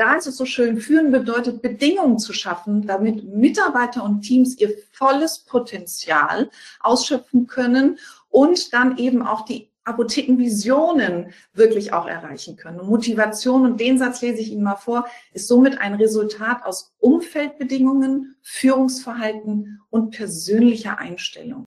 da ist es so schön, führen bedeutet Bedingungen zu schaffen, damit Mitarbeiter und Teams ihr volles Potenzial ausschöpfen können und dann eben auch die Apothekenvisionen wirklich auch erreichen können. Motivation, und den Satz lese ich Ihnen mal vor, ist somit ein Resultat aus Umfeldbedingungen, Führungsverhalten und persönlicher Einstellung.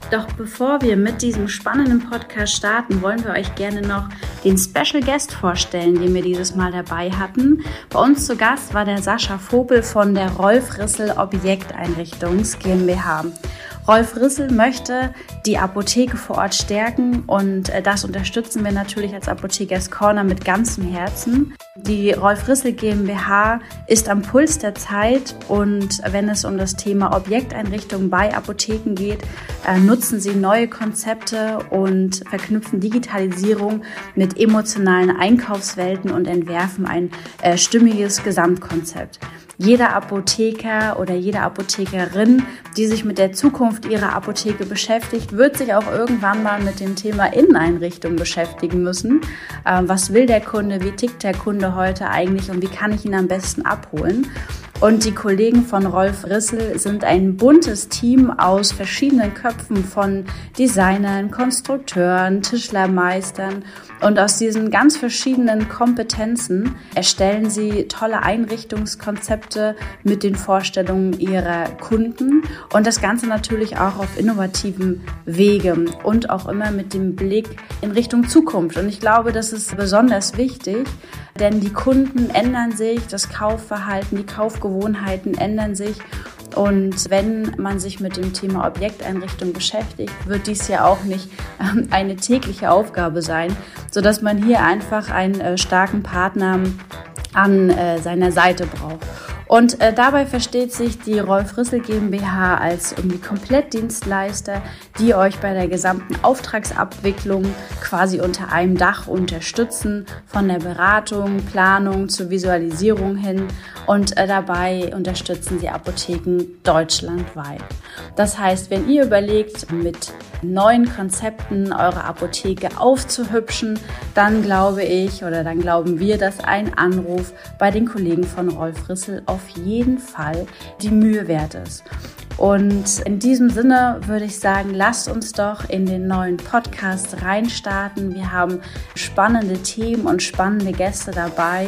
Doch bevor wir mit diesem spannenden Podcast starten, wollen wir euch gerne noch den Special Guest vorstellen, den wir dieses Mal dabei hatten. Bei uns zu Gast war der Sascha Vogel von der Rolf Rissel Objekteinrichtungs GmbH. Rolf Rissel möchte die Apotheke vor Ort stärken und äh, das unterstützen wir natürlich als Apothekers Corner mit ganzem Herzen. Die Rolf Rissel GmbH ist am Puls der Zeit und wenn es um das Thema Objekteinrichtung bei Apotheken geht, äh, nutzen sie neue Konzepte und verknüpfen Digitalisierung mit emotionalen Einkaufswelten und entwerfen ein äh, stimmiges Gesamtkonzept jeder Apotheker oder jede Apothekerin, die sich mit der Zukunft ihrer Apotheke beschäftigt, wird sich auch irgendwann mal mit dem Thema Inneneinrichtung beschäftigen müssen. Ähm, was will der Kunde? Wie tickt der Kunde heute eigentlich und wie kann ich ihn am besten abholen? Und die Kollegen von Rolf Rissel sind ein buntes Team aus verschiedenen Köpfen von Designern, Konstrukteuren, Tischlermeistern. Und aus diesen ganz verschiedenen Kompetenzen erstellen sie tolle Einrichtungskonzepte mit den Vorstellungen ihrer Kunden und das Ganze natürlich auch auf innovativen Wege und auch immer mit dem Blick in Richtung Zukunft. Und ich glaube, das ist besonders wichtig, denn die Kunden ändern sich, das Kaufverhalten, die Kaufgewohnheiten ändern sich. Und wenn man sich mit dem Thema Objekteinrichtung beschäftigt, wird dies ja auch nicht ähm, eine tägliche Aufgabe sein, sodass man hier einfach einen äh, starken Partner an äh, seiner Seite braucht. Und äh, dabei versteht sich die Rolf Rissel GmbH als irgendwie Komplettdienstleister, die euch bei der gesamten Auftragsabwicklung quasi unter einem Dach unterstützen, von der Beratung, Planung zur Visualisierung hin. Und äh, dabei unterstützen sie Apotheken deutschlandweit. Das heißt, wenn ihr überlegt, mit neuen Konzepten eure Apotheke aufzuhübschen, dann glaube ich oder dann glauben wir, dass ein Anruf bei den Kollegen von Rolf Rissel auf jeden Fall die Mühe wert ist. Und in diesem Sinne würde ich sagen, lasst uns doch in den neuen Podcast reinstarten. Wir haben spannende Themen und spannende Gäste dabei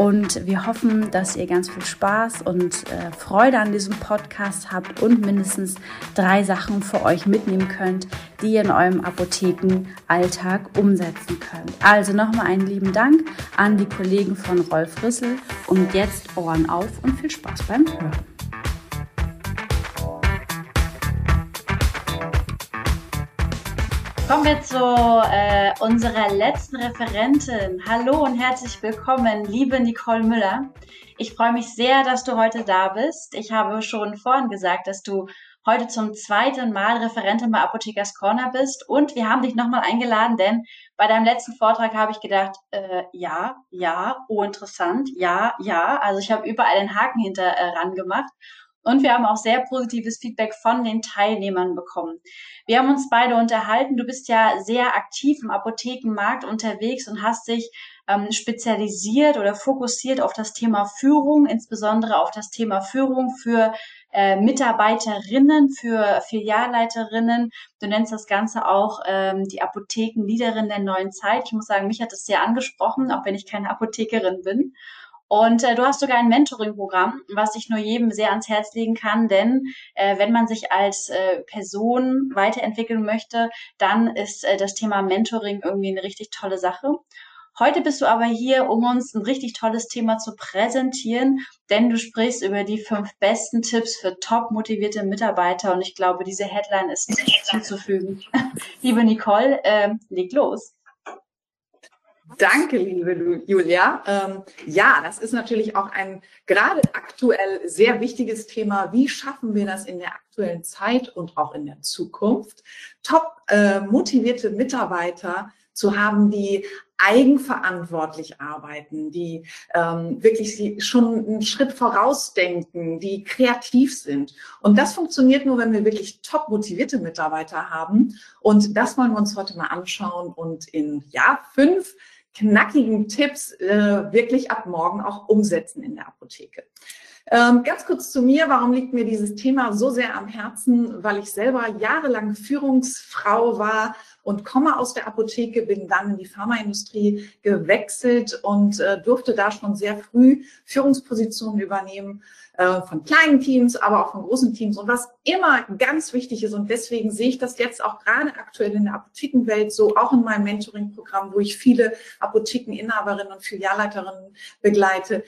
und wir hoffen, dass ihr ganz viel Spaß und äh, Freude an diesem Podcast habt und mindestens drei Sachen für euch mitnehmen könnt, die ihr in eurem Apothekenalltag umsetzen könnt. Also nochmal einen lieben Dank an die Kollegen von Rolf Rissel und jetzt Ohren auf und viel Spaß beim Hören. Kommen wir zu äh, unserer letzten Referentin. Hallo und herzlich willkommen, liebe Nicole Müller. Ich freue mich sehr, dass du heute da bist. Ich habe schon vorhin gesagt, dass du heute zum zweiten Mal Referentin bei Apothekers Corner bist und wir haben dich nochmal eingeladen, denn bei deinem letzten Vortrag habe ich gedacht, äh, ja, ja, oh interessant, ja, ja. Also ich habe überall den Haken hinter äh, ran gemacht und wir haben auch sehr positives Feedback von den Teilnehmern bekommen. Wir haben uns beide unterhalten. Du bist ja sehr aktiv im Apothekenmarkt unterwegs und hast dich ähm, spezialisiert oder fokussiert auf das Thema Führung, insbesondere auf das Thema Führung für äh, Mitarbeiterinnen, für Filialleiterinnen. Du nennst das Ganze auch ähm, die Apothekenleaderin der neuen Zeit. Ich muss sagen, mich hat das sehr angesprochen, auch wenn ich keine Apothekerin bin. Und äh, du hast sogar ein Mentoring-Programm, was ich nur jedem sehr ans Herz legen kann, denn äh, wenn man sich als äh, Person weiterentwickeln möchte, dann ist äh, das Thema Mentoring irgendwie eine richtig tolle Sache. Heute bist du aber hier, um uns ein richtig tolles Thema zu präsentieren, denn du sprichst über die fünf besten Tipps für top motivierte Mitarbeiter und ich glaube, diese Headline ist nicht zuzufügen. Liebe Nicole, äh, leg los. Danke, liebe Julia. Ähm, ja, das ist natürlich auch ein gerade aktuell sehr wichtiges Thema. Wie schaffen wir das in der aktuellen Zeit und auch in der Zukunft, top äh, motivierte Mitarbeiter zu haben, die eigenverantwortlich arbeiten, die ähm, wirklich schon einen Schritt vorausdenken, die kreativ sind. Und das funktioniert nur, wenn wir wirklich top motivierte Mitarbeiter haben. Und das wollen wir uns heute mal anschauen und in ja fünf knackigen Tipps äh, wirklich ab morgen auch umsetzen in der Apotheke. Ähm, ganz kurz zu mir, warum liegt mir dieses Thema so sehr am Herzen? Weil ich selber jahrelang Führungsfrau war und komme aus der Apotheke, bin dann in die Pharmaindustrie gewechselt und äh, durfte da schon sehr früh Führungspositionen übernehmen äh, von kleinen Teams, aber auch von großen Teams. Und was immer ganz wichtig ist, und deswegen sehe ich das jetzt auch gerade aktuell in der Apothekenwelt so, auch in meinem Mentoring-Programm, wo ich viele Apothekeninhaberinnen und Filialleiterinnen begleite,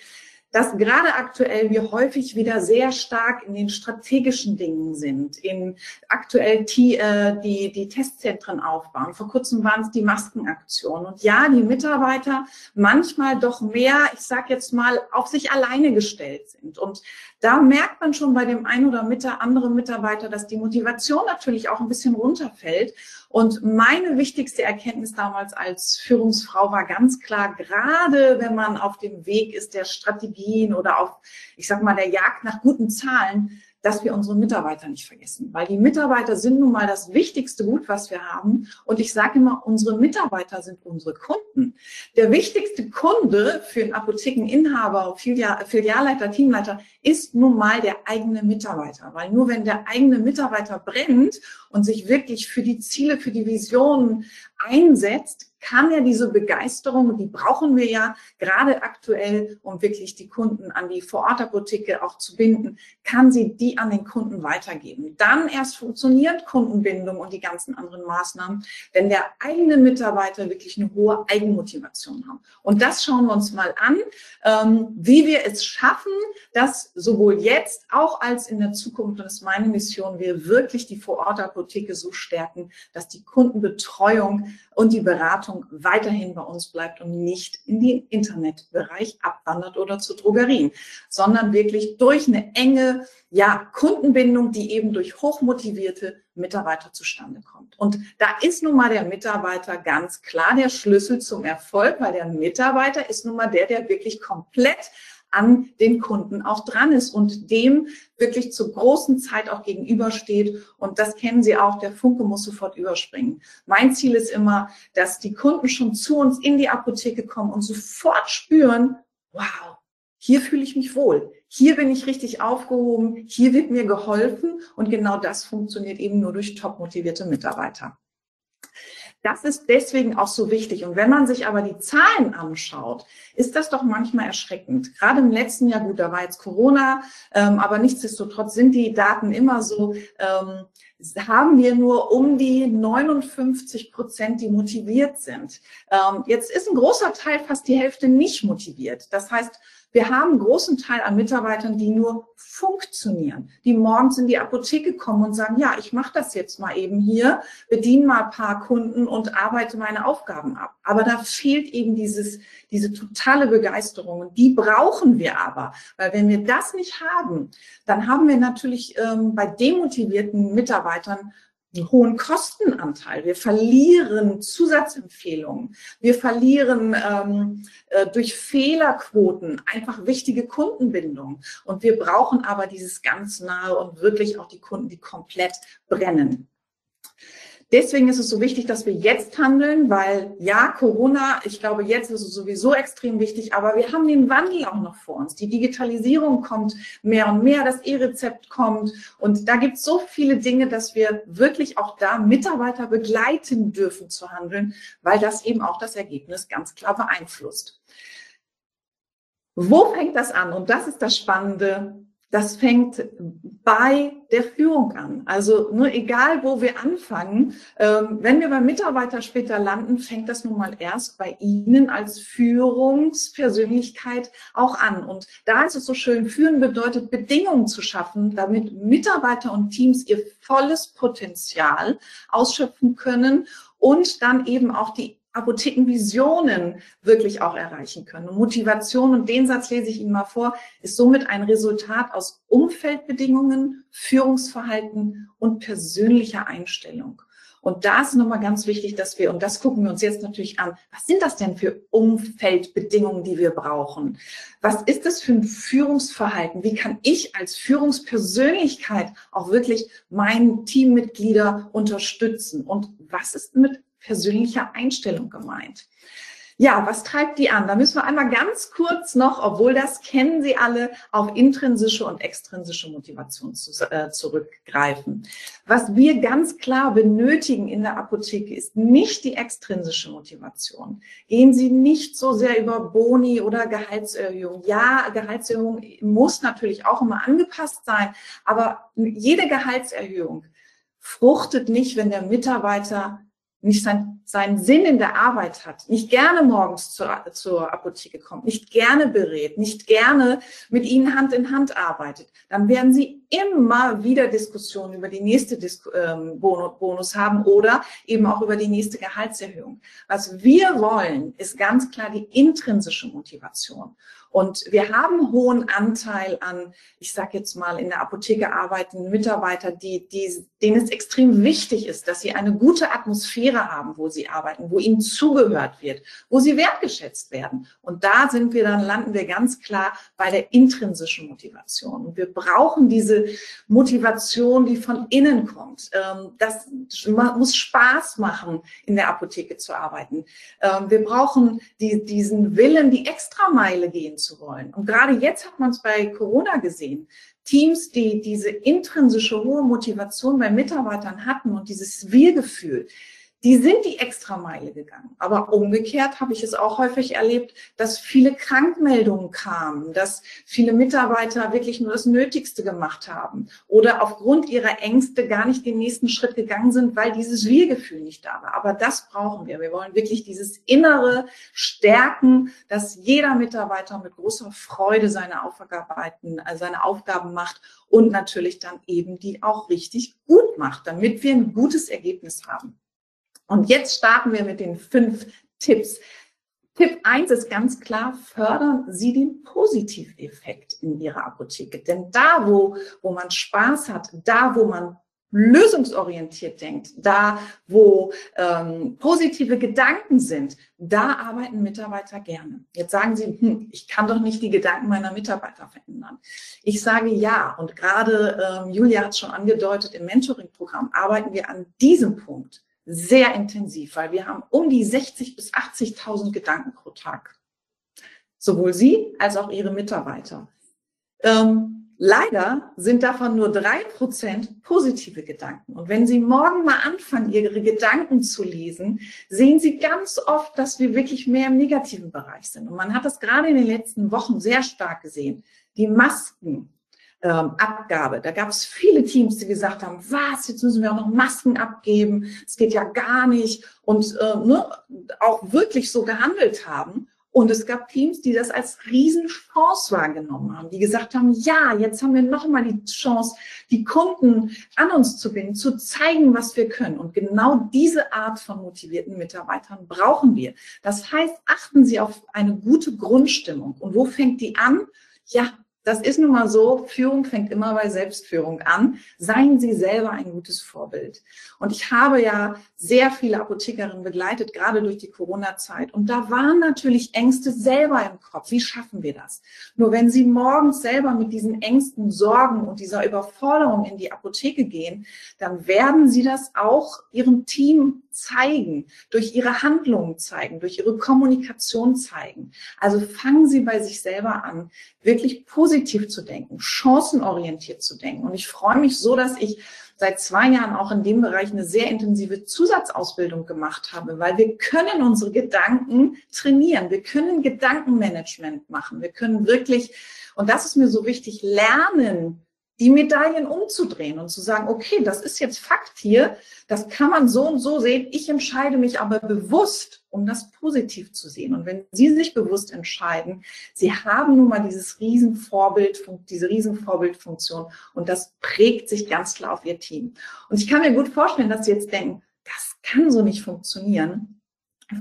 dass gerade aktuell wir häufig wieder sehr stark in den strategischen Dingen sind, in aktuell die, äh, die, die Testzentren aufbauen. Vor kurzem waren es die Maskenaktionen. Und ja, die Mitarbeiter manchmal doch mehr, ich sage jetzt mal, auf sich alleine gestellt sind. Und da merkt man schon bei dem einen oder anderen Mitarbeiter, dass die Motivation natürlich auch ein bisschen runterfällt. Und meine wichtigste Erkenntnis damals als Führungsfrau war ganz klar, gerade wenn man auf dem Weg ist der Strategien oder auf, ich sag mal, der Jagd nach guten Zahlen, dass wir unsere Mitarbeiter nicht vergessen, weil die Mitarbeiter sind nun mal das wichtigste Gut, was wir haben. Und ich sage immer, unsere Mitarbeiter sind unsere Kunden. Der wichtigste Kunde für einen Apothekeninhaber, Filialleiter, Teamleiter ist nun mal der eigene Mitarbeiter, weil nur wenn der eigene Mitarbeiter brennt und sich wirklich für die Ziele, für die Visionen einsetzt, kann er diese Begeisterung, die brauchen wir ja gerade aktuell, um wirklich die Kunden an die Vorortapotheke auch zu binden, kann sie die an den Kunden weitergeben. Dann erst funktioniert Kundenbindung und die ganzen anderen Maßnahmen, wenn der eigene Mitarbeiter wirklich eine hohe Eigenmotivation haben. Und das schauen wir uns mal an, ähm, wie wir es schaffen, dass sowohl jetzt auch als in der Zukunft, und das ist meine Mission, wir wirklich die Vorortapotheke so stärken, dass die Kundenbetreuung und die Beratung weiterhin bei uns bleibt und nicht in den Internetbereich abwandert oder zu Drogerien, sondern wirklich durch eine enge ja, Kundenbindung, die eben durch hochmotivierte Mitarbeiter zustande kommt. Und da ist nun mal der Mitarbeiter ganz klar der Schlüssel zum Erfolg, weil der Mitarbeiter ist nun mal der, der wirklich komplett an den Kunden auch dran ist und dem wirklich zur großen Zeit auch gegenübersteht. Und das kennen Sie auch, der Funke muss sofort überspringen. Mein Ziel ist immer, dass die Kunden schon zu uns in die Apotheke kommen und sofort spüren, wow, hier fühle ich mich wohl. Hier bin ich richtig aufgehoben. Hier wird mir geholfen. Und genau das funktioniert eben nur durch top motivierte Mitarbeiter. Das ist deswegen auch so wichtig. Und wenn man sich aber die Zahlen anschaut, ist das doch manchmal erschreckend. Gerade im letzten Jahr, gut, da war jetzt Corona, ähm, aber nichtsdestotrotz sind die Daten immer so, ähm, haben wir nur um die 59 Prozent, die motiviert sind. Ähm, jetzt ist ein großer Teil, fast die Hälfte nicht motiviert. Das heißt, wir haben einen großen Teil an Mitarbeitern, die nur funktionieren, die morgens in die Apotheke kommen und sagen, ja, ich mache das jetzt mal eben hier, bediene mal ein paar Kunden und arbeite meine Aufgaben ab. Aber da fehlt eben dieses, diese totale Begeisterung und die brauchen wir aber, weil wenn wir das nicht haben, dann haben wir natürlich ähm, bei demotivierten Mitarbeitern hohen Kostenanteil. Wir verlieren Zusatzempfehlungen. Wir verlieren ähm, äh, durch Fehlerquoten einfach wichtige Kundenbindung. Und wir brauchen aber dieses ganz nahe und wirklich auch die Kunden, die komplett brennen. Deswegen ist es so wichtig, dass wir jetzt handeln, weil ja, Corona, ich glaube, jetzt ist es sowieso extrem wichtig, aber wir haben den Wandel auch noch vor uns. Die Digitalisierung kommt mehr und mehr, das E-Rezept kommt und da gibt es so viele Dinge, dass wir wirklich auch da Mitarbeiter begleiten dürfen zu handeln, weil das eben auch das Ergebnis ganz klar beeinflusst. Wo fängt das an? Und das ist das Spannende. Das fängt bei der Führung an. Also nur egal, wo wir anfangen, ähm, wenn wir beim Mitarbeiter später landen, fängt das nun mal erst bei Ihnen als Führungspersönlichkeit auch an. Und da ist es so schön, führen bedeutet Bedingungen zu schaffen, damit Mitarbeiter und Teams ihr volles Potenzial ausschöpfen können und dann eben auch die Apothekenvisionen wirklich auch erreichen können. Und Motivation, und den Satz lese ich Ihnen mal vor, ist somit ein Resultat aus Umfeldbedingungen, Führungsverhalten und persönlicher Einstellung. Und da ist nochmal ganz wichtig, dass wir, und das gucken wir uns jetzt natürlich an, was sind das denn für Umfeldbedingungen, die wir brauchen? Was ist das für ein Führungsverhalten? Wie kann ich als Führungspersönlichkeit auch wirklich meinen Teammitglieder unterstützen? Und was ist mit persönlicher Einstellung gemeint. Ja, was treibt die an? Da müssen wir einmal ganz kurz noch, obwohl das kennen Sie alle, auf intrinsische und extrinsische Motivation zu, äh, zurückgreifen. Was wir ganz klar benötigen in der Apotheke ist nicht die extrinsische Motivation. Gehen Sie nicht so sehr über Boni oder Gehaltserhöhung. Ja, Gehaltserhöhung muss natürlich auch immer angepasst sein, aber jede Gehaltserhöhung fruchtet nicht, wenn der Mitarbeiter nicht sein, seinen Sinn in der Arbeit hat, nicht gerne morgens zur, zur Apotheke kommt, nicht gerne berät, nicht gerne mit ihnen Hand in Hand arbeitet, dann werden sie immer wieder Diskussionen über die nächste Dis ähm, Bonus haben oder eben auch über die nächste Gehaltserhöhung. Was wir wollen, ist ganz klar die intrinsische Motivation. Und wir haben einen hohen Anteil an, ich sage jetzt mal, in der Apotheke arbeitenden Mitarbeiter, die, die, denen es extrem wichtig ist, dass sie eine gute Atmosphäre haben, wo sie arbeiten, wo ihnen zugehört wird, wo sie wertgeschätzt werden. Und da sind wir dann, landen wir ganz klar bei der intrinsischen Motivation. Und wir brauchen diese Motivation, die von innen kommt. Ähm, das muss Spaß machen, in der Apotheke zu arbeiten. Ähm, wir brauchen die, diesen Willen, die Extrameile gehen zu wollen. Und gerade jetzt hat man es bei Corona gesehen. Teams, die diese intrinsische hohe Motivation bei Mitarbeitern hatten und dieses Wir-Gefühl, die sind die Extrameile gegangen. Aber umgekehrt habe ich es auch häufig erlebt, dass viele Krankmeldungen kamen, dass viele Mitarbeiter wirklich nur das Nötigste gemacht haben oder aufgrund ihrer Ängste gar nicht den nächsten Schritt gegangen sind, weil dieses Wir-Gefühl nicht da war. Aber das brauchen wir. Wir wollen wirklich dieses innere Stärken, dass jeder Mitarbeiter mit großer Freude seine Aufgaben, äh, seine Aufgaben macht und natürlich dann eben die auch richtig gut macht, damit wir ein gutes Ergebnis haben. Und jetzt starten wir mit den fünf Tipps. Tipp eins ist ganz klar, fördern Sie den Positiveffekt in Ihrer Apotheke. Denn da, wo, wo man Spaß hat, da, wo man lösungsorientiert denkt, da, wo ähm, positive Gedanken sind, da arbeiten Mitarbeiter gerne. Jetzt sagen Sie, hm, ich kann doch nicht die Gedanken meiner Mitarbeiter verändern. Ich sage ja, und gerade ähm, Julia hat es schon angedeutet, im Mentoring-Programm arbeiten wir an diesem Punkt sehr intensiv, weil wir haben um die 60 bis 80.000 Gedanken pro Tag. Sowohl Sie als auch Ihre Mitarbeiter. Ähm, leider sind davon nur drei Prozent positive Gedanken. Und wenn Sie morgen mal anfangen, Ihre Gedanken zu lesen, sehen Sie ganz oft, dass wir wirklich mehr im negativen Bereich sind. Und man hat das gerade in den letzten Wochen sehr stark gesehen. Die Masken, ähm, Abgabe. Da gab es viele Teams, die gesagt haben, was, jetzt müssen wir auch noch Masken abgeben, es geht ja gar nicht und äh, ne, auch wirklich so gehandelt haben. Und es gab Teams, die das als Riesenchance wahrgenommen haben, die gesagt haben, ja, jetzt haben wir nochmal die Chance, die Kunden an uns zu binden, zu zeigen, was wir können. Und genau diese Art von motivierten Mitarbeitern brauchen wir. Das heißt, achten Sie auf eine gute Grundstimmung. Und wo fängt die an? Ja, das ist nun mal so, Führung fängt immer bei Selbstführung an. Seien Sie selber ein gutes Vorbild. Und ich habe ja sehr viele Apothekerinnen begleitet, gerade durch die Corona-Zeit. Und da waren natürlich Ängste selber im Kopf. Wie schaffen wir das? Nur wenn Sie morgens selber mit diesen Ängsten, Sorgen und dieser Überforderung in die Apotheke gehen, dann werden Sie das auch Ihrem Team zeigen, durch Ihre Handlungen zeigen, durch Ihre Kommunikation zeigen. Also fangen Sie bei sich selber an, wirklich positiv zu denken, chancenorientiert zu denken. Und ich freue mich so, dass ich seit zwei Jahren auch in dem Bereich eine sehr intensive Zusatzausbildung gemacht habe, weil wir können unsere Gedanken trainieren. Wir können Gedankenmanagement machen. Wir können wirklich, und das ist mir so wichtig, lernen, die Medaillen umzudrehen und zu sagen, okay, das ist jetzt Fakt hier, das kann man so und so sehen. Ich entscheide mich aber bewusst, um das positiv zu sehen. Und wenn Sie sich bewusst entscheiden, Sie haben nun mal dieses Riesenvorbild, diese Riesenvorbildfunktion und das prägt sich ganz klar auf Ihr Team. Und ich kann mir gut vorstellen, dass Sie jetzt denken, das kann so nicht funktionieren.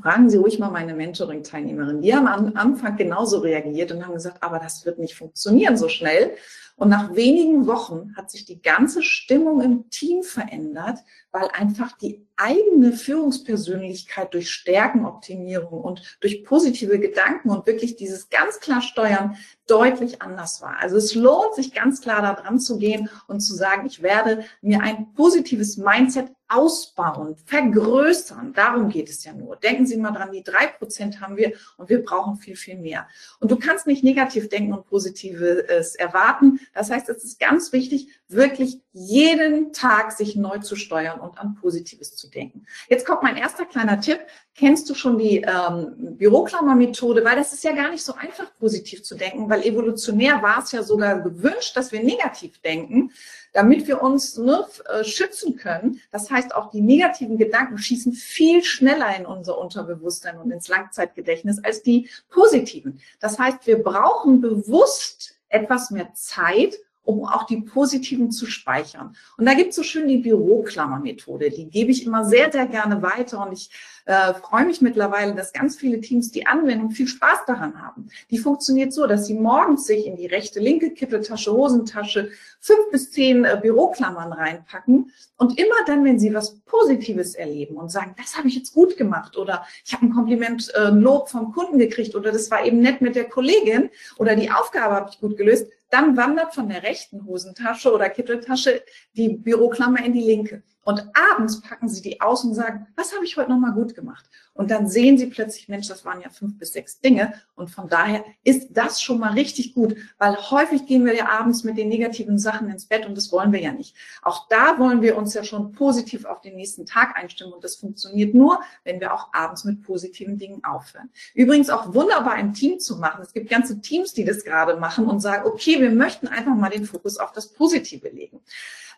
Fragen Sie ruhig mal meine Mentoring-Teilnehmerin. Die haben am Anfang genauso reagiert und haben gesagt, aber das wird nicht funktionieren so schnell. Und nach wenigen Wochen hat sich die ganze Stimmung im Team verändert, weil einfach die eigene Führungspersönlichkeit durch Stärkenoptimierung und durch positive Gedanken und wirklich dieses ganz klar Steuern deutlich anders war. Also es lohnt sich ganz klar da dran zu gehen und zu sagen, ich werde mir ein positives Mindset ausbauen, vergrößern. Darum geht es ja nur. Denken Sie mal dran, die drei Prozent haben wir und wir brauchen viel, viel mehr. Und du kannst nicht negativ denken und Positives erwarten. Das heißt, es ist ganz wichtig, wirklich jeden Tag sich neu zu steuern und an Positives zu denken. Jetzt kommt mein erster kleiner Tipp. Kennst du schon die ähm, Büroklammer-Methode? Weil das ist ja gar nicht so einfach, positiv zu denken, weil evolutionär war es ja sogar gewünscht, dass wir negativ denken, damit wir uns ne, äh, schützen können. Das heißt, auch die negativen Gedanken schießen viel schneller in unser Unterbewusstsein und ins Langzeitgedächtnis als die positiven. Das heißt, wir brauchen bewusst etwas mehr Zeit, um auch die positiven zu speichern. Und da gibt es so schön die Büroklammer-Methode. Die gebe ich immer sehr, sehr gerne weiter und ich äh, freue mich mittlerweile, dass ganz viele Teams die Anwendung viel Spaß daran haben. Die funktioniert so, dass sie morgens sich in die rechte, linke Kitteltasche, Hosentasche fünf bis zehn äh, Büroklammern reinpacken und immer dann, wenn sie was Positives erleben und sagen, das habe ich jetzt gut gemacht oder ich habe ein Kompliment, äh, ein Lob vom Kunden gekriegt oder das war eben nett mit der Kollegin oder die Aufgabe habe ich gut gelöst, dann wandert von der rechten Hosentasche oder Kitteltasche die Büroklammer in die linke. Und abends packen sie die aus und sagen, was habe ich heute nochmal gut gemacht? Und dann sehen sie plötzlich, Mensch, das waren ja fünf bis sechs Dinge. Und von daher ist das schon mal richtig gut, weil häufig gehen wir ja abends mit den negativen Sachen ins Bett und das wollen wir ja nicht. Auch da wollen wir uns ja schon positiv auf den nächsten Tag einstimmen und das funktioniert nur, wenn wir auch abends mit positiven Dingen aufhören. Übrigens auch wunderbar im Team zu machen. Es gibt ganze Teams, die das gerade machen und sagen, okay, wir möchten einfach mal den Fokus auf das Positive legen.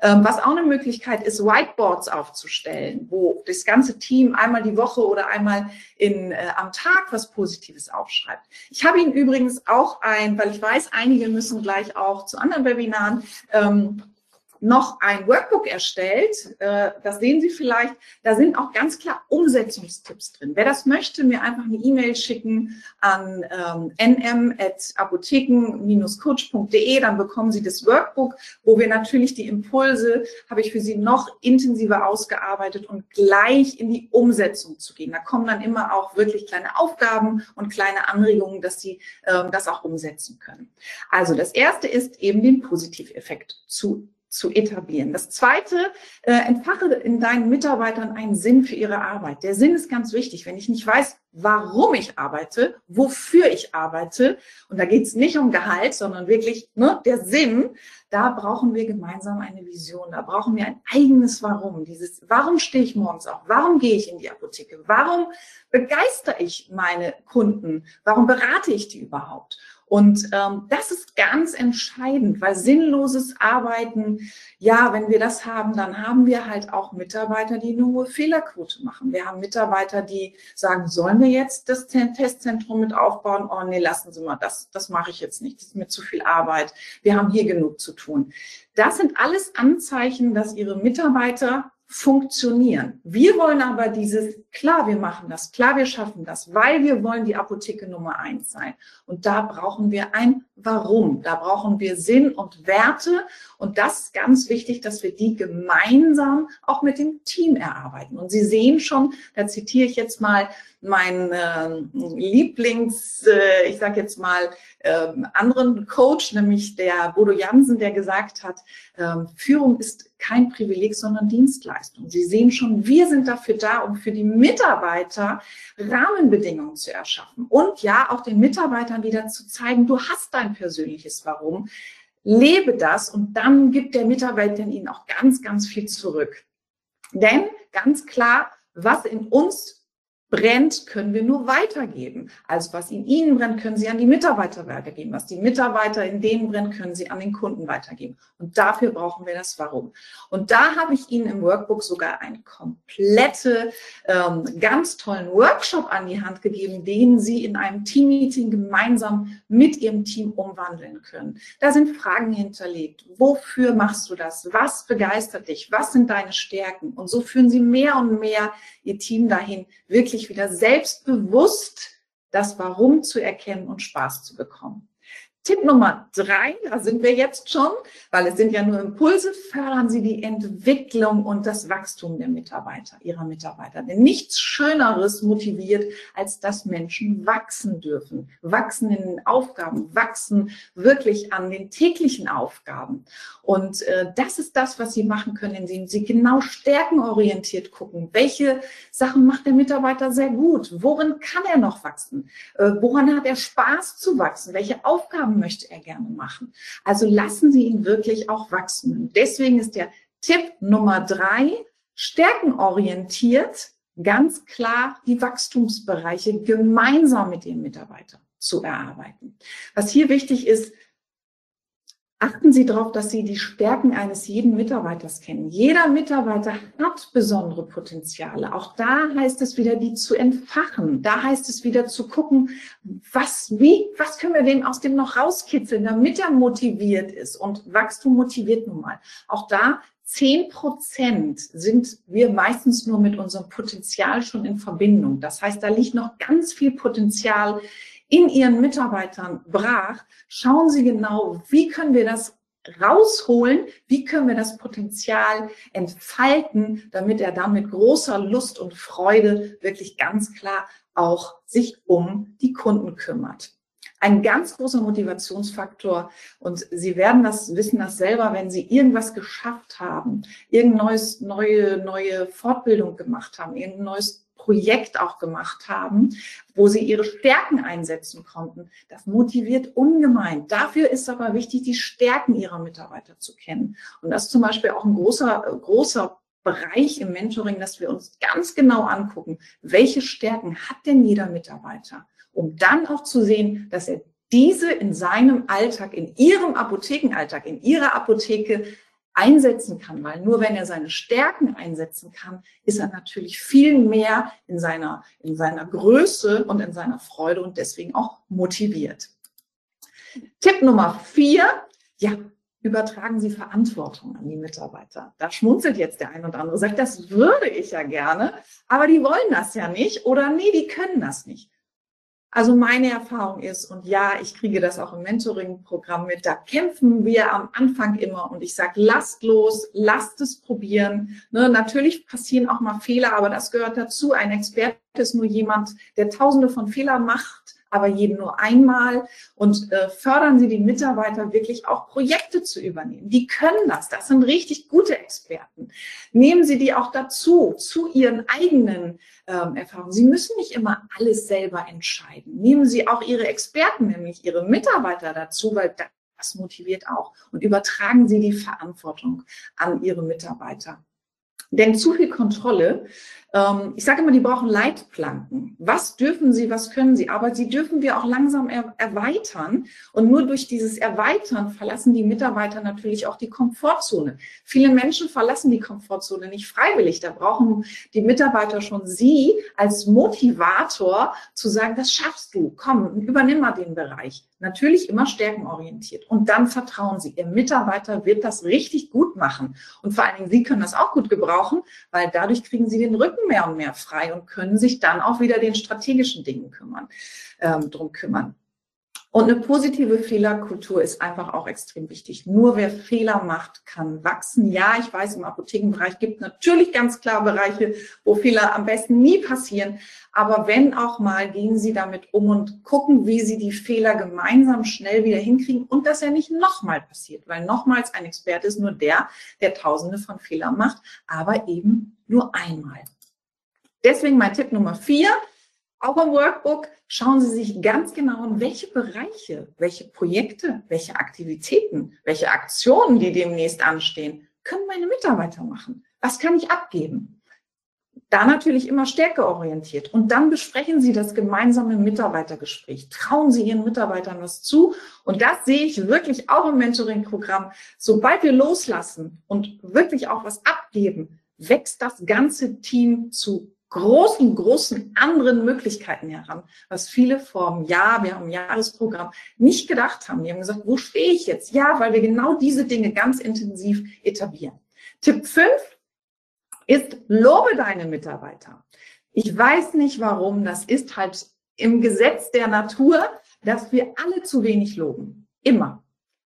Ähm, was auch eine Möglichkeit ist, Whiteboards aufzustellen, wo das ganze Team einmal die Woche oder einmal in, äh, am Tag was Positives aufschreibt. Ich habe Ihnen übrigens auch ein, weil ich weiß, einige müssen gleich auch zu anderen Webinaren, ähm, noch ein Workbook erstellt. Äh, das sehen Sie vielleicht. Da sind auch ganz klar Umsetzungstipps drin. Wer das möchte, mir einfach eine E-Mail schicken an ähm, nm.apotheken-coach.de. Dann bekommen Sie das Workbook, wo wir natürlich die Impulse, habe ich für Sie noch intensiver ausgearbeitet und gleich in die Umsetzung zu gehen. Da kommen dann immer auch wirklich kleine Aufgaben und kleine Anregungen, dass Sie ähm, das auch umsetzen können. Also das erste ist eben den Positiveffekt zu zu etablieren. Das zweite, äh, entfache in deinen Mitarbeitern einen Sinn für ihre Arbeit. Der Sinn ist ganz wichtig. Wenn ich nicht weiß, warum ich arbeite, wofür ich arbeite, und da geht es nicht um Gehalt, sondern wirklich ne, der Sinn, da brauchen wir gemeinsam eine Vision, da brauchen wir ein eigenes Warum. Dieses, warum stehe ich morgens auf? Warum gehe ich in die Apotheke? Warum begeister ich meine Kunden? Warum berate ich die überhaupt? Und ähm, das ist ganz entscheidend, weil sinnloses Arbeiten, ja, wenn wir das haben, dann haben wir halt auch Mitarbeiter, die eine hohe Fehlerquote machen. Wir haben Mitarbeiter, die sagen, sollen wir jetzt das Testzentrum mit aufbauen? Oh nee, lassen Sie mal, das, das mache ich jetzt nicht, das ist mir zu viel Arbeit. Wir haben hier genug zu tun. Das sind alles Anzeichen, dass Ihre Mitarbeiter funktionieren. Wir wollen aber dieses, klar, wir machen das, klar, wir schaffen das, weil wir wollen die Apotheke Nummer eins sein. Und da brauchen wir ein Warum. Da brauchen wir Sinn und Werte. Und das ist ganz wichtig, dass wir die gemeinsam auch mit dem Team erarbeiten. Und Sie sehen schon, da zitiere ich jetzt mal mein äh, Lieblings, äh, ich sage jetzt mal, äh, anderen Coach, nämlich der Bodo Jansen, der gesagt hat, äh, Führung ist kein Privileg, sondern Dienstleistung. Sie sehen schon, wir sind dafür da, um für die Mitarbeiter Rahmenbedingungen zu erschaffen und ja, auch den Mitarbeitern wieder zu zeigen, du hast dein persönliches Warum lebe das und dann gibt der Mitarbeiter Ihnen auch ganz, ganz viel zurück. Denn ganz klar, was in uns brennt, können wir nur weitergeben. Also was in Ihnen brennt, können Sie an die Mitarbeiter weitergeben. Was die Mitarbeiter in denen brennt, können Sie an den Kunden weitergeben. Und dafür brauchen wir das Warum. Und da habe ich Ihnen im Workbook sogar einen komplette, ähm, ganz tollen Workshop an die Hand gegeben, den Sie in einem Teammeeting gemeinsam mit Ihrem Team umwandeln können. Da sind Fragen hinterlegt. Wofür machst du das? Was begeistert dich? Was sind deine Stärken? Und so führen Sie mehr und mehr Ihr Team dahin, wirklich wieder selbstbewusst das Warum zu erkennen und Spaß zu bekommen. Tipp Nummer drei, da sind wir jetzt schon, weil es sind ja nur Impulse, fördern Sie die Entwicklung und das Wachstum der Mitarbeiter, Ihrer Mitarbeiter. Denn nichts Schöneres motiviert, als dass Menschen wachsen dürfen, wachsen in den Aufgaben, wachsen wirklich an den täglichen Aufgaben. Und äh, das ist das, was Sie machen können, indem Sie genau stärkenorientiert gucken. Welche Sachen macht der Mitarbeiter sehr gut? Worin kann er noch wachsen? Äh, woran hat er Spaß zu wachsen? Welche Aufgaben möchte er gerne machen? Also lassen Sie ihn wirklich auch wachsen. Deswegen ist der Tipp Nummer drei, stärkenorientiert ganz klar die Wachstumsbereiche gemeinsam mit den Mitarbeitern zu erarbeiten. Was hier wichtig ist, Achten Sie darauf, dass Sie die Stärken eines jeden Mitarbeiters kennen. Jeder Mitarbeiter hat besondere Potenziale. Auch da heißt es wieder, die zu entfachen. Da heißt es wieder zu gucken, was, wie, was können wir dem aus dem noch rauskitzeln, damit er motiviert ist. Und Wachstum motiviert nun mal. Auch da zehn Prozent sind wir meistens nur mit unserem Potenzial schon in Verbindung. Das heißt, da liegt noch ganz viel Potenzial in Ihren Mitarbeitern brach, schauen Sie genau, wie können wir das rausholen, wie können wir das Potenzial entfalten, damit er dann mit großer Lust und Freude wirklich ganz klar auch sich um die Kunden kümmert. Ein ganz großer Motivationsfaktor und Sie werden das wissen das selber, wenn Sie irgendwas geschafft haben, irgendeine neues, neue, neue Fortbildung gemacht haben, irgendein neues Projekt auch gemacht haben, wo sie ihre Stärken einsetzen konnten. Das motiviert ungemein. Dafür ist aber wichtig, die Stärken ihrer Mitarbeiter zu kennen. Und das ist zum Beispiel auch ein großer, großer Bereich im Mentoring, dass wir uns ganz genau angucken, welche Stärken hat denn jeder Mitarbeiter, um dann auch zu sehen, dass er diese in seinem Alltag, in ihrem Apothekenalltag, in ihrer Apotheke einsetzen kann, weil nur wenn er seine Stärken einsetzen kann, ist er natürlich viel mehr in seiner, in seiner Größe und in seiner Freude und deswegen auch motiviert. Tipp Nummer vier, ja, übertragen Sie Verantwortung an die Mitarbeiter. Da schmunzelt jetzt der ein oder andere, sagt, das würde ich ja gerne, aber die wollen das ja nicht oder nee, die können das nicht. Also meine Erfahrung ist, und ja, ich kriege das auch im Mentoring-Programm mit, da kämpfen wir am Anfang immer und ich sage, lasst los, lasst es probieren. Ne, natürlich passieren auch mal Fehler, aber das gehört dazu. Ein Experte ist nur jemand, der tausende von Fehlern macht aber jeden nur einmal und äh, fördern Sie die Mitarbeiter wirklich auch Projekte zu übernehmen. Die können das. Das sind richtig gute Experten. Nehmen Sie die auch dazu, zu Ihren eigenen ähm, Erfahrungen. Sie müssen nicht immer alles selber entscheiden. Nehmen Sie auch Ihre Experten, nämlich Ihre Mitarbeiter dazu, weil das motiviert auch. Und übertragen Sie die Verantwortung an Ihre Mitarbeiter. Denn zu viel Kontrolle, ähm, ich sage immer, die brauchen Leitplanken. Was dürfen sie, was können sie? Aber sie dürfen wir auch langsam er erweitern. Und nur durch dieses Erweitern verlassen die Mitarbeiter natürlich auch die Komfortzone. Viele Menschen verlassen die Komfortzone nicht freiwillig. Da brauchen die Mitarbeiter schon sie als Motivator zu sagen, das schaffst du. Komm, übernimm mal den Bereich. Natürlich immer stärkenorientiert. Und dann vertrauen Sie. Ihr Mitarbeiter wird das richtig gut machen. Und vor allen Dingen, Sie können das auch gut gebrauchen, weil dadurch kriegen Sie den Rücken mehr und mehr frei und können sich dann auch wieder den strategischen Dingen kümmern, ähm, drum kümmern. Und eine positive Fehlerkultur ist einfach auch extrem wichtig. Nur wer Fehler macht, kann wachsen. Ja, ich weiß, im Apothekenbereich gibt natürlich ganz klar Bereiche, wo Fehler am besten nie passieren. Aber wenn auch mal, gehen Sie damit um und gucken, wie Sie die Fehler gemeinsam schnell wieder hinkriegen und dass er nicht nochmal passiert. Weil nochmals ein Experte ist nur der, der tausende von Fehlern macht, aber eben nur einmal. Deswegen mein Tipp Nummer vier Auch im Workbook schauen Sie sich ganz genau an, welche Bereiche, welche Projekte, welche Aktivitäten, welche Aktionen, die demnächst anstehen, können meine Mitarbeiter machen. Was kann ich abgeben? Da natürlich immer stärkeorientiert. Und dann besprechen Sie das gemeinsame Mitarbeitergespräch. Trauen Sie Ihren Mitarbeitern was zu. Und das sehe ich wirklich auch im Mentoring-Programm. Sobald wir loslassen und wirklich auch was abgeben, wächst das ganze Team zu großen, großen anderen Möglichkeiten heran, was viele einem Jahr, wir haben ein Jahresprogramm, nicht gedacht haben. Die haben gesagt, wo stehe ich jetzt? Ja, weil wir genau diese Dinge ganz intensiv etablieren. Tipp 5 ist, lobe deine Mitarbeiter. Ich weiß nicht warum, das ist halt im Gesetz der Natur, dass wir alle zu wenig loben. Immer.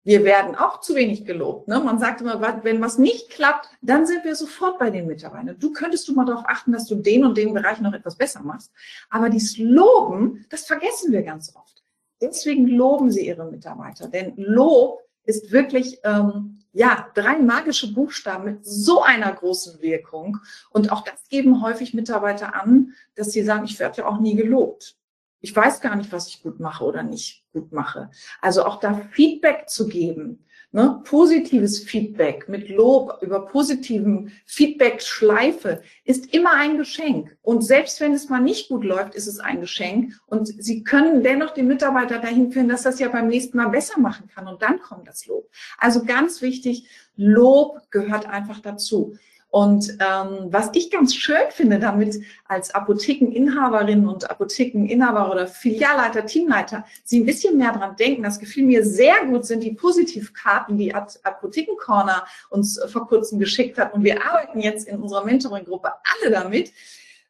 Wir werden auch zu wenig gelobt. Ne? Man sagt immer, wenn was nicht klappt, dann sind wir sofort bei den Mitarbeitern. Du könntest du mal darauf achten, dass du den und den Bereich noch etwas besser machst. Aber dieses Loben, das vergessen wir ganz oft. Deswegen loben sie ihre Mitarbeiter. Denn Lob ist wirklich, ähm, ja, drei magische Buchstaben mit so einer großen Wirkung. Und auch das geben häufig Mitarbeiter an, dass sie sagen, ich werde ja auch nie gelobt ich weiß gar nicht, was ich gut mache oder nicht gut mache. Also auch da Feedback zu geben, ne? positives Feedback mit Lob über positiven Feedback-Schleife ist immer ein Geschenk. Und selbst wenn es mal nicht gut läuft, ist es ein Geschenk. Und Sie können dennoch den Mitarbeiter dahin führen, dass das ja beim nächsten Mal besser machen kann. Und dann kommt das Lob. Also ganz wichtig, Lob gehört einfach dazu. Und ähm, was ich ganz schön finde, damit als Apothekeninhaberin und Apothekeninhaber oder Filialleiter, Teamleiter, Sie ein bisschen mehr dran denken, das gefiel mir sehr gut, sind die Positivkarten, die Apothekencorner uns vor kurzem geschickt hat. Und wir arbeiten jetzt in unserer Mentoring-Gruppe alle damit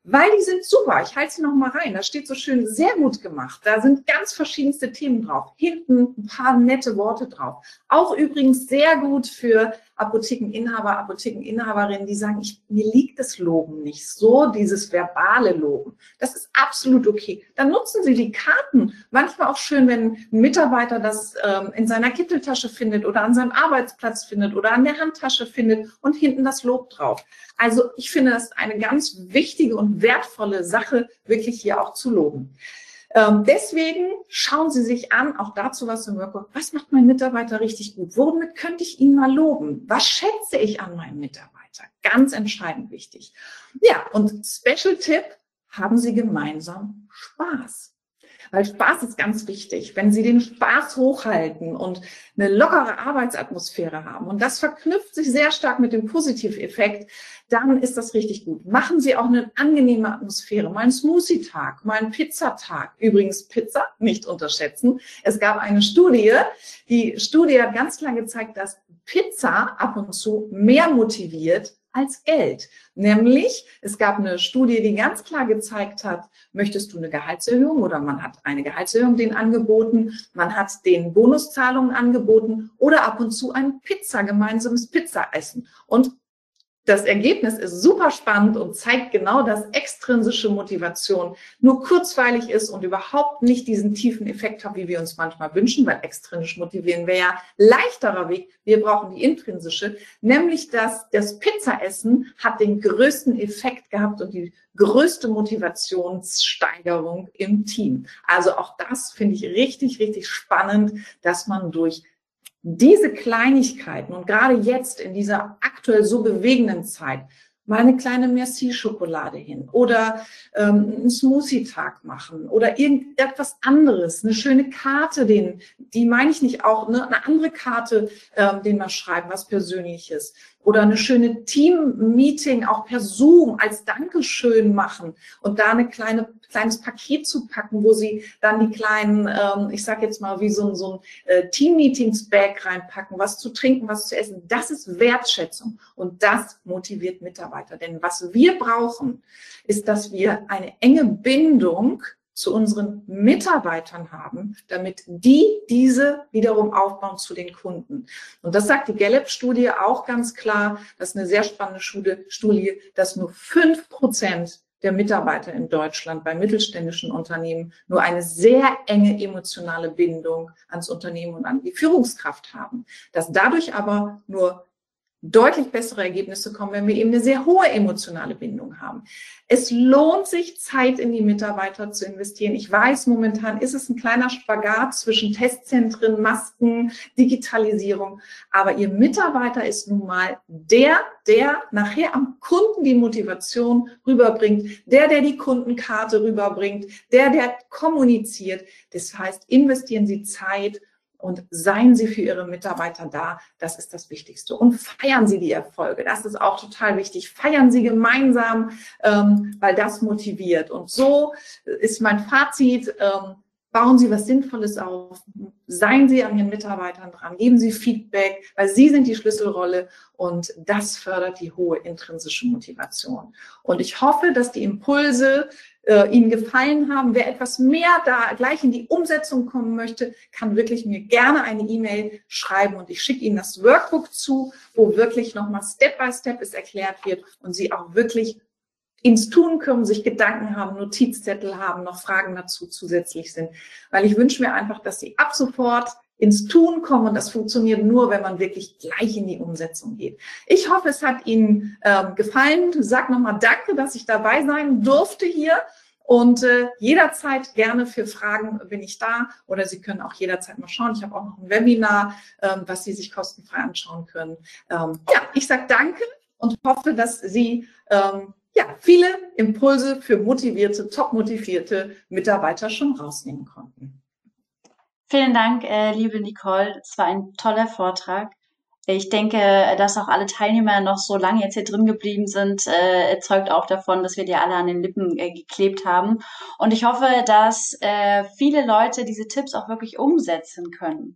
weil die sind super. Ich halte sie noch mal rein. Da steht so schön, sehr gut gemacht. Da sind ganz verschiedenste Themen drauf. Hinten ein paar nette Worte drauf. Auch übrigens sehr gut für Apothekeninhaber, Apothekeninhaberinnen, die sagen, ich, mir liegt das Loben nicht so, dieses verbale Loben. Das ist absolut okay. Dann nutzen Sie die Karten. Manchmal auch schön, wenn ein Mitarbeiter das ähm, in seiner Kitteltasche findet oder an seinem Arbeitsplatz findet oder an der Handtasche findet und hinten das Lob drauf. Also ich finde das eine ganz wichtige und wertvolle Sache, wirklich hier auch zu loben. Ähm, deswegen schauen Sie sich an, auch dazu was im Workbook, was macht mein Mitarbeiter richtig gut? Womit könnte ich ihn mal loben? Was schätze ich an meinem Mitarbeiter? Ganz entscheidend wichtig. Ja, und Special Tipp, haben Sie gemeinsam Spaß. Weil Spaß ist ganz wichtig. Wenn Sie den Spaß hochhalten und eine lockere Arbeitsatmosphäre haben und das verknüpft sich sehr stark mit dem Positiveffekt, dann ist das richtig gut. Machen Sie auch eine angenehme Atmosphäre. Mal einen Smoothie-Tag, mal einen Pizzatag. Übrigens Pizza nicht unterschätzen. Es gab eine Studie. Die Studie hat ganz klar gezeigt, dass Pizza ab und zu mehr motiviert als Geld. Nämlich, es gab eine Studie, die ganz klar gezeigt hat, möchtest du eine Gehaltserhöhung oder man hat eine Gehaltserhöhung den angeboten, man hat den Bonuszahlungen angeboten oder ab und zu ein Pizza, gemeinsames Pizzaessen. Und das Ergebnis ist super spannend und zeigt genau, dass extrinsische Motivation nur kurzweilig ist und überhaupt nicht diesen tiefen Effekt hat, wie wir uns manchmal wünschen, weil extrinsisch motivieren wäre ja leichterer Weg. Wir brauchen die intrinsische, nämlich dass das Pizzaessen hat den größten Effekt gehabt und die größte Motivationssteigerung im Team. Also auch das finde ich richtig, richtig spannend, dass man durch diese Kleinigkeiten und gerade jetzt in dieser aktuell so bewegenden Zeit mal eine kleine Merci-Schokolade hin oder ähm, einen Smoothie-Tag machen oder irgendetwas anderes, eine schöne Karte, den, die meine ich nicht auch, ne, eine andere Karte, ähm, den mal schreiben, was Persönliches oder eine schöne Team-Meeting auch per Zoom als Dankeschön machen und da eine kleine kleines Paket zu packen, wo sie dann die kleinen, ähm, ich sage jetzt mal wie so, so ein äh, Team-Meetings-Bag reinpacken, was zu trinken, was zu essen. Das ist Wertschätzung und das motiviert Mitarbeiter. Denn was wir brauchen, ist, dass wir eine enge Bindung zu unseren Mitarbeitern haben, damit die diese wiederum aufbauen zu den Kunden. Und das sagt die Gallup-Studie auch ganz klar. Das ist eine sehr spannende Studie, dass nur fünf Prozent der Mitarbeiter in Deutschland bei mittelständischen Unternehmen nur eine sehr enge emotionale Bindung ans Unternehmen und an die Führungskraft haben. Dass dadurch aber nur deutlich bessere Ergebnisse kommen, wenn wir eben eine sehr hohe emotionale Bindung haben. Es lohnt sich, Zeit in die Mitarbeiter zu investieren. Ich weiß, momentan ist es ein kleiner Spagat zwischen Testzentren, Masken, Digitalisierung. Aber Ihr Mitarbeiter ist nun mal der, der nachher am Kunden die Motivation rüberbringt, der, der die Kundenkarte rüberbringt, der, der kommuniziert. Das heißt, investieren Sie Zeit und seien Sie für Ihre Mitarbeiter da. Das ist das Wichtigste. Und feiern Sie die Erfolge. Das ist auch total wichtig. Feiern Sie gemeinsam, ähm, weil das motiviert. Und so ist mein Fazit. Ähm, bauen Sie was Sinnvolles auf. Seien Sie an Ihren Mitarbeitern dran. Geben Sie Feedback, weil Sie sind die Schlüsselrolle. Und das fördert die hohe intrinsische Motivation. Und ich hoffe, dass die Impulse äh, Ihnen gefallen haben. Wer etwas mehr da gleich in die Umsetzung kommen möchte, kann wirklich mir gerne eine E-Mail schreiben und ich schicke Ihnen das Workbook zu, wo wirklich nochmal Step by Step es erklärt wird und Sie auch wirklich ins Tun kommen, sich Gedanken haben, Notizzettel haben, noch Fragen dazu zusätzlich sind. Weil ich wünsche mir einfach, dass Sie ab sofort ins Tun kommen und das funktioniert nur, wenn man wirklich gleich in die Umsetzung geht. Ich hoffe, es hat Ihnen ähm, gefallen. Sag nochmal Danke, dass ich dabei sein durfte hier. Und äh, jederzeit gerne für Fragen bin ich da oder Sie können auch jederzeit mal schauen. Ich habe auch noch ein Webinar, ähm, was Sie sich kostenfrei anschauen können. Ähm, ja, ich sage Danke und hoffe, dass Sie ähm, ja, viele Impulse für motivierte, top motivierte Mitarbeiter schon rausnehmen konnten. Vielen Dank, äh, liebe Nicole. Es war ein toller Vortrag. Ich denke, dass auch alle Teilnehmer noch so lange jetzt hier drin geblieben sind, äh, zeugt auch davon, dass wir dir alle an den Lippen äh, geklebt haben. Und ich hoffe, dass äh, viele Leute diese Tipps auch wirklich umsetzen können.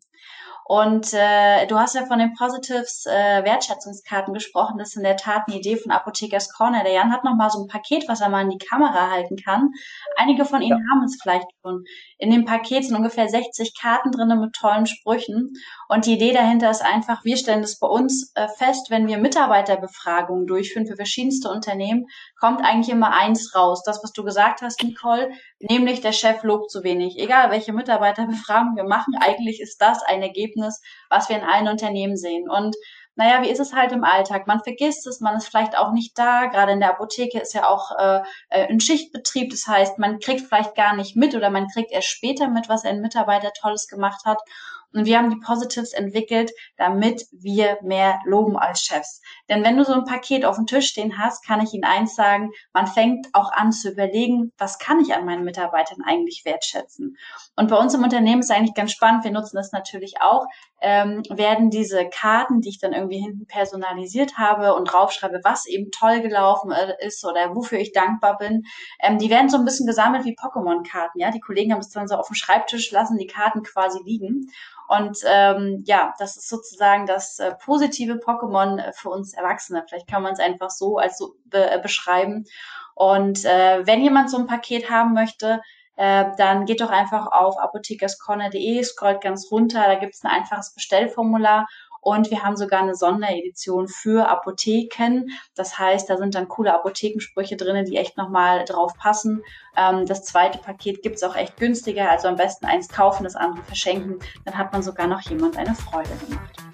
Und äh, du hast ja von den Positives äh, Wertschätzungskarten gesprochen. Das ist in der Tat eine Idee von Apothekers Corner. Der Jan hat noch mal so ein Paket, was er mal in die Kamera halten kann. Einige von Ihnen ja. haben es vielleicht schon. In dem Paket sind ungefähr 60 Karten drinnen mit tollen Sprüchen. Und die Idee dahinter ist einfach, wir stellen das bei uns äh, fest, wenn wir Mitarbeiterbefragungen durchführen für verschiedenste Unternehmen, kommt eigentlich immer eins raus. Das, was du gesagt hast, Nicole, nämlich der Chef lobt zu wenig. Egal, welche Mitarbeiterbefragung wir machen, eigentlich ist das ein Ergebnis, was wir in allen Unternehmen sehen. Und naja, wie ist es halt im Alltag? Man vergisst es, man ist vielleicht auch nicht da. Gerade in der Apotheke ist ja auch äh, äh, ein Schichtbetrieb. Das heißt, man kriegt vielleicht gar nicht mit oder man kriegt erst später mit, was ein Mitarbeiter Tolles gemacht hat. Und wir haben die Positives entwickelt, damit wir mehr loben als Chefs. Denn wenn du so ein Paket auf dem Tisch stehen hast, kann ich Ihnen eins sagen, man fängt auch an zu überlegen, was kann ich an meinen Mitarbeitern eigentlich wertschätzen. Und bei uns im Unternehmen ist eigentlich ganz spannend, wir nutzen das natürlich auch, ähm, werden diese Karten, die ich dann irgendwie hinten personalisiert habe und draufschreibe, was eben toll gelaufen äh, ist oder wofür ich dankbar bin, ähm, die werden so ein bisschen gesammelt wie Pokémon-Karten. Ja, die Kollegen haben es dann so auf dem Schreibtisch, lassen die Karten quasi liegen. Und ähm, ja, das ist sozusagen das äh, positive Pokémon äh, für uns Erwachsene. Vielleicht kann man es einfach so als so be äh, beschreiben. Und äh, wenn jemand so ein Paket haben möchte, äh, dann geht doch einfach auf apothekerscorner.de, scrollt ganz runter, da gibt es ein einfaches Bestellformular und wir haben sogar eine Sonderedition für Apotheken. Das heißt, da sind dann coole Apothekensprüche drin, die echt nochmal drauf passen. Ähm, das zweite Paket gibt's auch echt günstiger, also am besten eins kaufen, das andere verschenken. Dann hat man sogar noch jemand eine Freude gemacht.